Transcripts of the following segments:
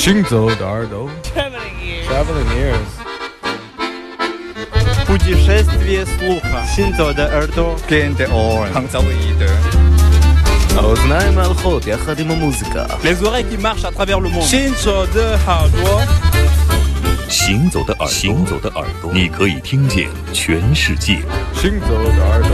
行走的耳朵 Traveling ears. Traveling ears Путешествие слуха. Синзо de耳朵. Gain the orange. האוזניים הלכות יחד עם המוזיקה Les oreilles qui marchent à travers le monde. Shinzo de耳朵. 行走的耳朵，行走的耳朵，你可以听见全世界。行走的耳朵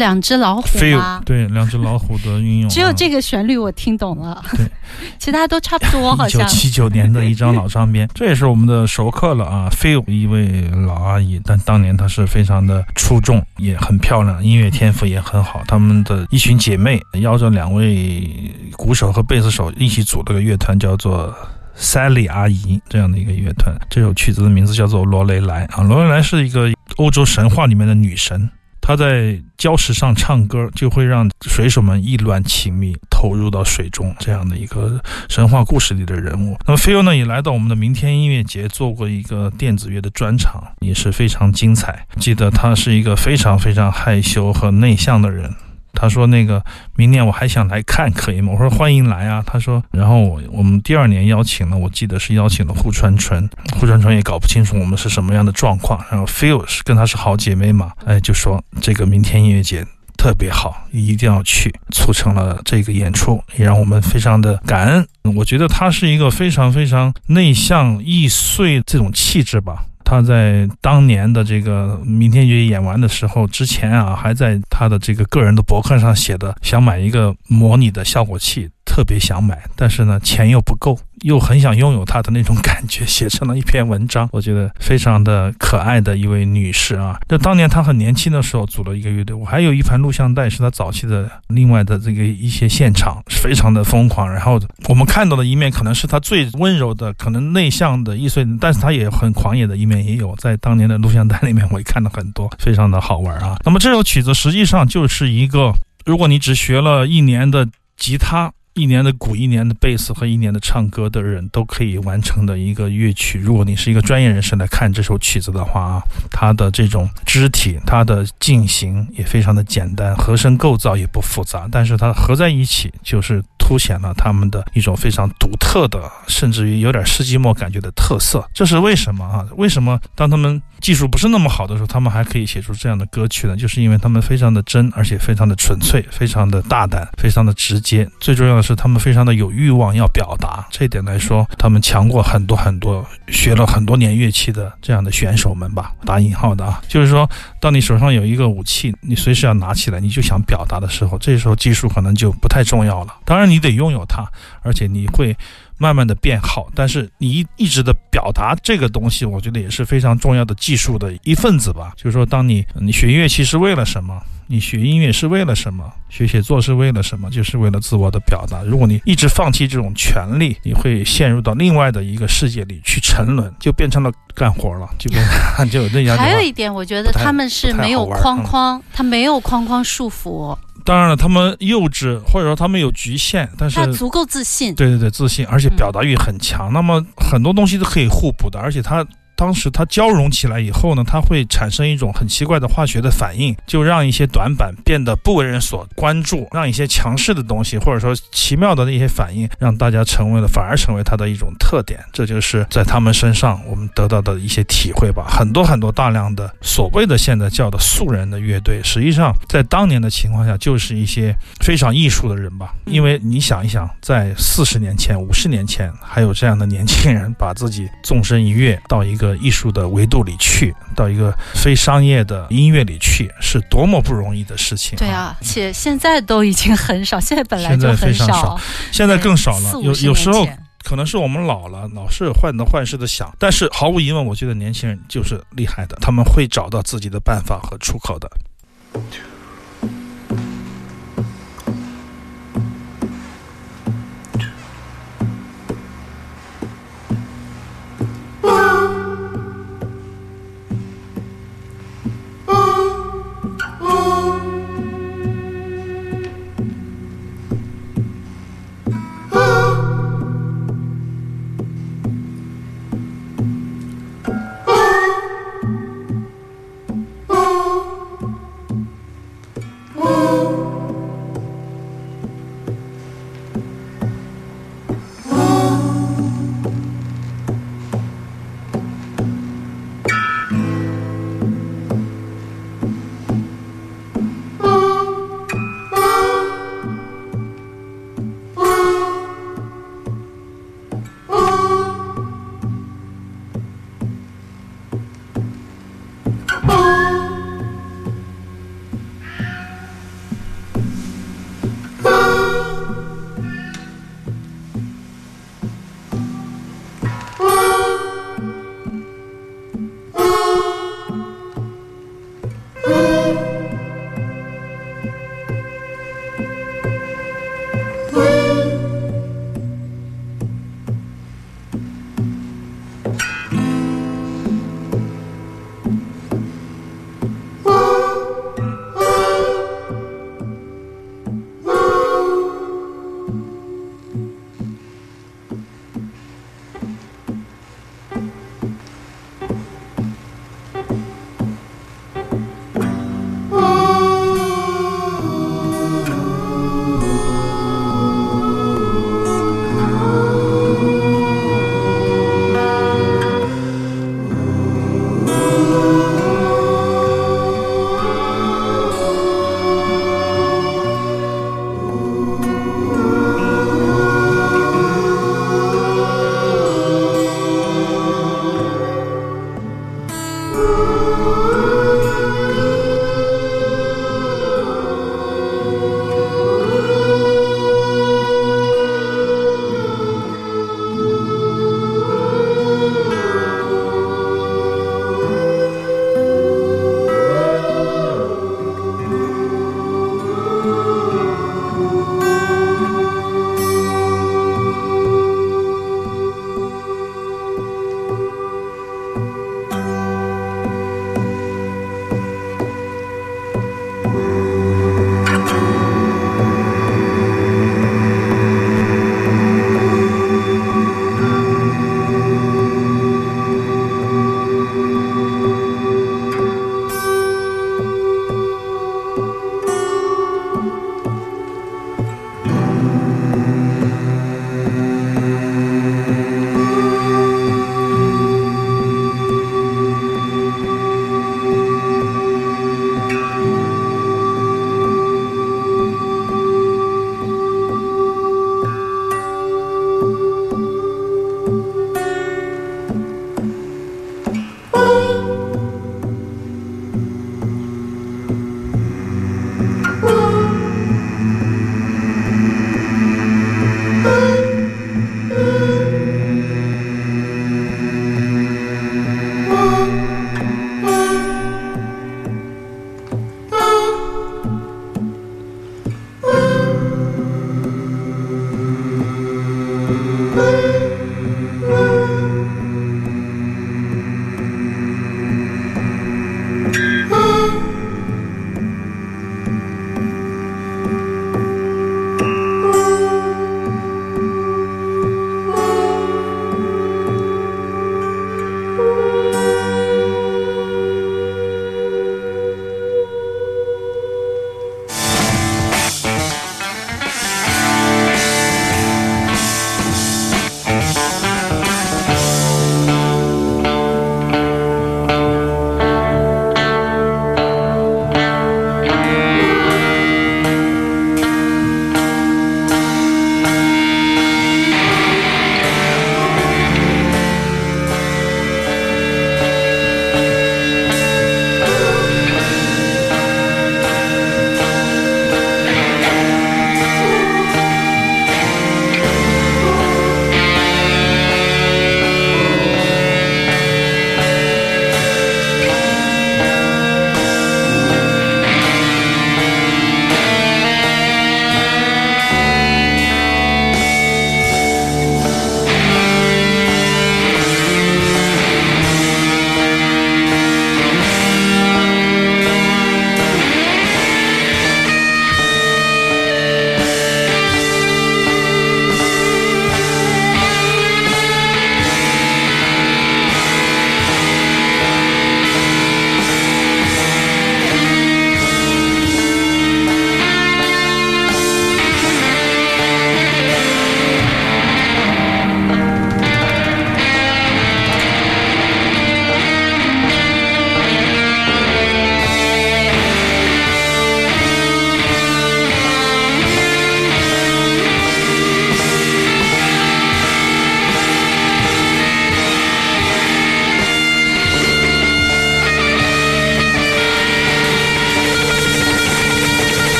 两只老虎 feel 吗？对两只老虎的运用啊，只有这个旋律我听懂了，对，其他都差不多，好一九。七九年的一张老唱片，这也是我们的熟客了啊。feel 一位老阿姨，但当年她是非常的出众，也很漂亮，音乐天赋也很好。她们的一群姐妹邀着两位鼓手和贝斯手一起组了个乐团，叫做。Sally 阿姨这样的一个乐团，这首曲子的名字叫做《罗雷莱》啊。罗雷莱是一个欧洲神话里面的女神，他在礁石上唱歌，就会让水手们意乱情迷，投入到水中这样的一个神话故事里的人物。那么菲欧呢，也来到我们的明天音乐节做过一个电子乐的专场，也是非常精彩。记得他是一个非常非常害羞和内向的人。他说：“那个明年我还想来看，可以吗？”我说：“欢迎来啊。”他说：“然后我我们第二年邀请了，我记得是邀请了户川纯，户川纯也搞不清楚我们是什么样的状况。然后 Phil 是跟他是好姐妹嘛，哎，就说这个明天音乐节特别好，一定要去，促成了这个演出，也让我们非常的感恩。我觉得他是一个非常非常内向易碎这种气质吧。”他在当年的这个明天就演完的时候，之前啊，还在他的这个个人的博客上写的，想买一个模拟的效果器，特别想买，但是呢，钱又不够，又很想拥有它的那种感觉，写成了一篇文章。我觉得非常的可爱的一位女士啊。那当年她很年轻的时候组了一个乐队，我还有一盘录像带，是她早期的另外的这个一些现场，非常的疯狂。然后我们看到的一面，可能是她最温柔的，可能内向的易碎，但是她也很狂野的一面也有。在当年的录像带里面，我也看了很多，非常的好玩啊。那么这首曲子实际上就是一个，如果你只学了一年的吉他。一年的鼓，一年的贝斯和一年的唱歌的人都可以完成的一个乐曲。如果你是一个专业人士来看这首曲子的话啊，它的这种肢体，它的进行也非常的简单，和声构造也不复杂，但是它合在一起就是凸显了他们的一种非常独特的，甚至于有点世纪末感觉的特色。这是为什么啊？为什么当他们技术不是那么好的时候，他们还可以写出这样的歌曲呢？就是因为他们非常的真，而且非常的纯粹，非常的大胆，非常的直接。最重要是，他们非常的有欲望要表达。这一点来说，他们强过很多很多学了很多年乐器的这样的选手们吧，打引号的啊。就是说，当你手上有一个武器，你随时要拿起来，你就想表达的时候，这时候技术可能就不太重要了。当然，你得拥有它，而且你会。慢慢的变好，但是你一一直的表达这个东西，我觉得也是非常重要的技术的一份子吧。就是说，当你你学乐器是为了什么？你学音乐是为了什么？学写作是为了什么？就是为了自我的表达。如果你一直放弃这种权利，你会陷入到另外的一个世界里去沉沦，就变成了干活了，就变就那样。还有一点，我觉得他们是没有框框，他没有框框束缚。当然了，他们幼稚，或者说他们有局限，但是他足够自信。对对对，自信，而且表达欲很强。那么很多东西都可以互补的，而且他。当时它交融起来以后呢，它会产生一种很奇怪的化学的反应，就让一些短板变得不为人所关注，让一些强势的东西或者说奇妙的那些反应，让大家成为了反而成为它的一种特点。这就是在他们身上我们得到的一些体会吧。很多很多大量的所谓的现在叫的素人的乐队，实际上在当年的情况下就是一些非常艺术的人吧。因为你想一想，在四十年前、五十年前，还有这样的年轻人把自己纵身一跃到一个。艺术的维度里去，到一个非商业的音乐里去，是多么不容易的事情。对啊，且现在都已经很少，现在本来就很少，现在更少了。有有时候可能是我们老了，老是患得患失的想。但是毫无疑问，我觉得年轻人就是厉害的，他们会找到自己的办法和出口的。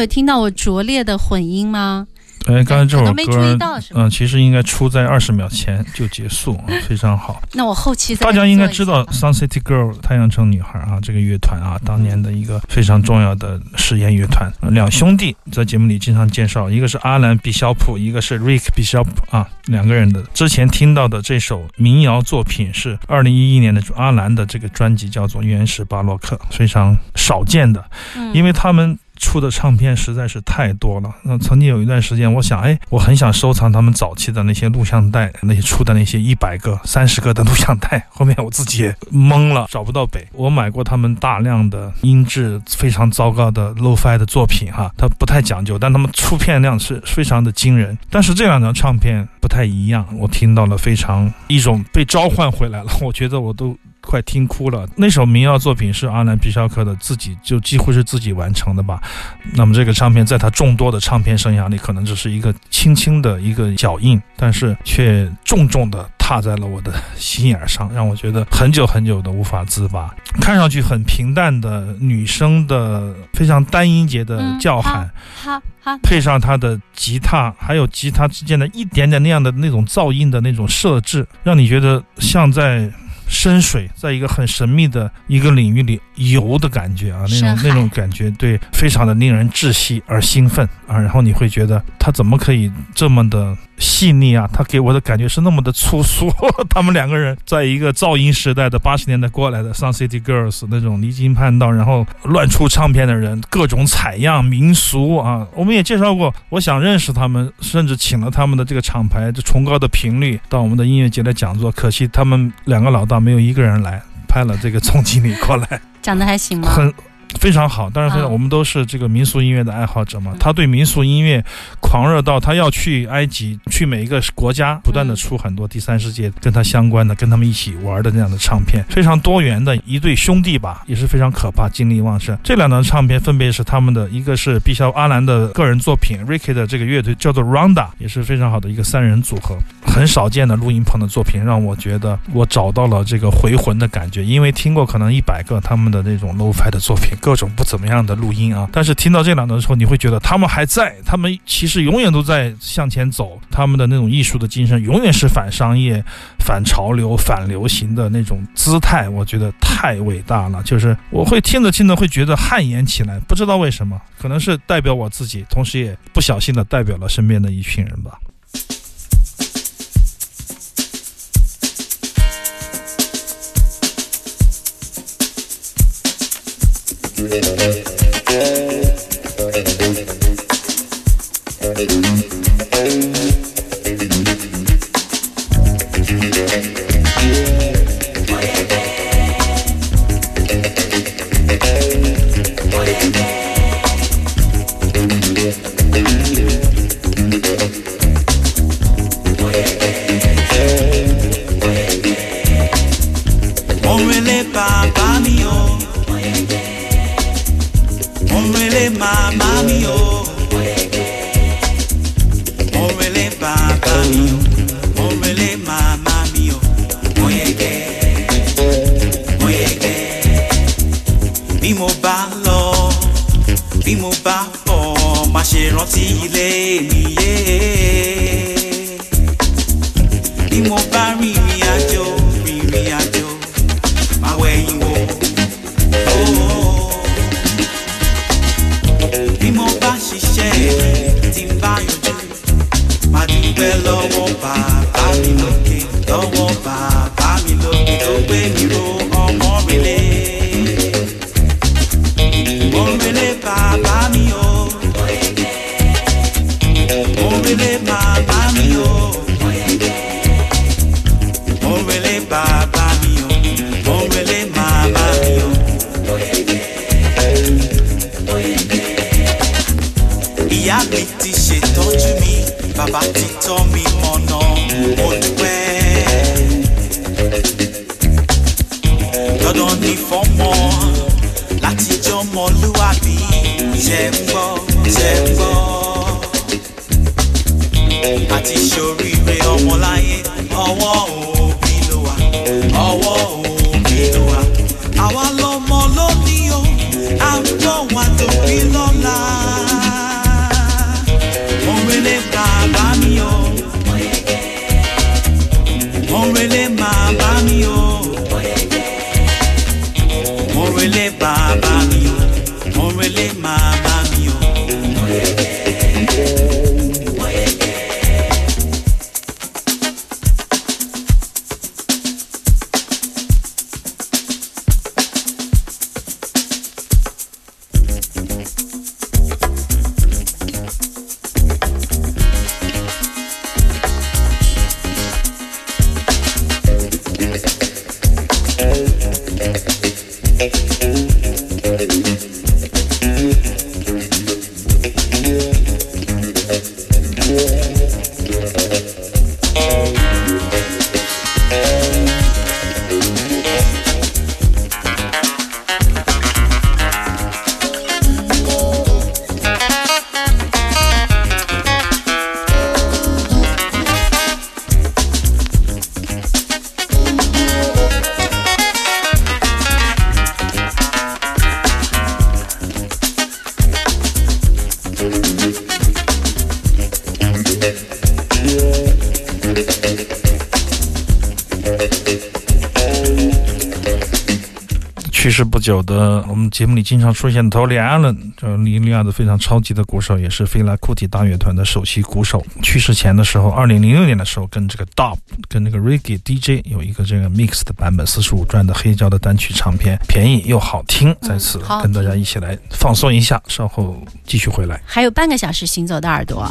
有听到我拙劣的混音吗？哎，刚才这首可能没注歌意到嗯、其实应该出在二十秒前就结束，啊非常好。那我后期再大家应该知道 Sun City Girl 太阳城女孩啊，这个乐团啊，当年的一个非常重要的实验乐团。呃两兄弟在节目里经常介绍，一个是阿兰·比肖普，一个是 Rick 比肖普啊，两个人的。之前听到的这首民谣作品是二零一一年的阿兰的这个专辑，叫做《原始巴洛克》，非常少见的。嗯因为他们出的唱片实在是太多了。那曾经有一段时间，我想，哎，我很想收藏他们早期的那些录像带，那些出的那些一百个、三十个的录像带。后面我自己也懵了，找不到北。我买过他们大量的音质非常糟糕的 lo-fi 的作品，哈，它不太讲究，但他们出片量是非常的惊人。但是这两张唱片不太一样，我听到了非常一种被召唤回来了，我觉得我都。快听哭了。那首民谣作品是阿兰·皮肖克的自己，就几乎是自己完成的吧。那么这个唱片在他众多的唱片生涯里，可能只是一个轻轻的一个脚印，但是却重重的踏在了我的心眼上，让我觉得很久很久的无法自拔。看上去很平淡的女生的非常单音节的嗯叫喊，配上他的吉他，还有吉他之间的一点点那样的那种噪音的那种设置，让你觉得像在深水，在一个很神秘的一个领域里游的感觉啊，那种那种感觉，对，非常的令人窒息而兴奋啊。然后你会觉得他怎么可以这么的细腻啊？他给我的感觉是那么的粗俗。他们两个人在一个噪音时代的八十年代过来的 Sun City Girls 那种离经叛道，然后乱出唱片的人，各种采样民俗啊。我们也介绍过，我想认识他们，甚至请了他们的这个厂牌这崇高的频率到我们的音乐节来讲座，可惜他们两个老大没有一个人来。派了这个总经理过来，长得还行吗？很非常好。当然，非常啊我们都是这个民俗音乐的爱好者嘛。他对民俗音乐狂热到他要去埃及，去每一个国家，不断的出很多第三世界跟他相关的、跟他们一起玩的那样的唱片，非常多元的一对兄弟吧，也是非常可怕，精力旺盛。这两张唱片分别是他们的一个是毕肖阿兰的个人作品，Ricky 的这个乐队叫做 Ronda，也是非常好的一个三人组合，很少见的录音棚的作品，让我觉得我找到了这个回魂的感觉。因为听过可能一百个他们的那种 low-fi 的作品，各种不怎么样的录音啊，但是听到这两段的时候，你会觉得他们还在，他们其实永远都在向前走，他们的那种艺术的精神永远是反商业、反潮流、反流行的那种姿态，我觉得太伟大了。就是我会听着听着会觉得汗颜起来，不知道为什么，可能是代表我自己，同时也不小心的代表了身边的一群人吧。Gracias. Bí mo bá lọ, bí mo bá bọ̀, má ṣe rántí ilé mi yé. Bí mo bá rìnrìn bàbá ti tọ́ mi mọ̀nà mo dúpẹ́. dandan ní fọ́mọ láti jọmọlúwàbí ṣe ń gbọ́ ṣe ń gbọ́. àti ṣoríire ọmọláyé ọwọ́ òbí 去世不久的，我们节目里经常出现的 Tony Allen，这尼日利亚的非常超级的鼓手，也是菲拉库提大乐团的首席鼓手。去世前的时候，二零零六年的时候，跟这个 Dub 跟那个 Reggae DJ 有一个这个 mix 的版本，四十五转的黑胶的单曲唱片，便宜又好听。在此跟大家一起来放松一下，稍后继续回来。还有半个小时行走的耳朵。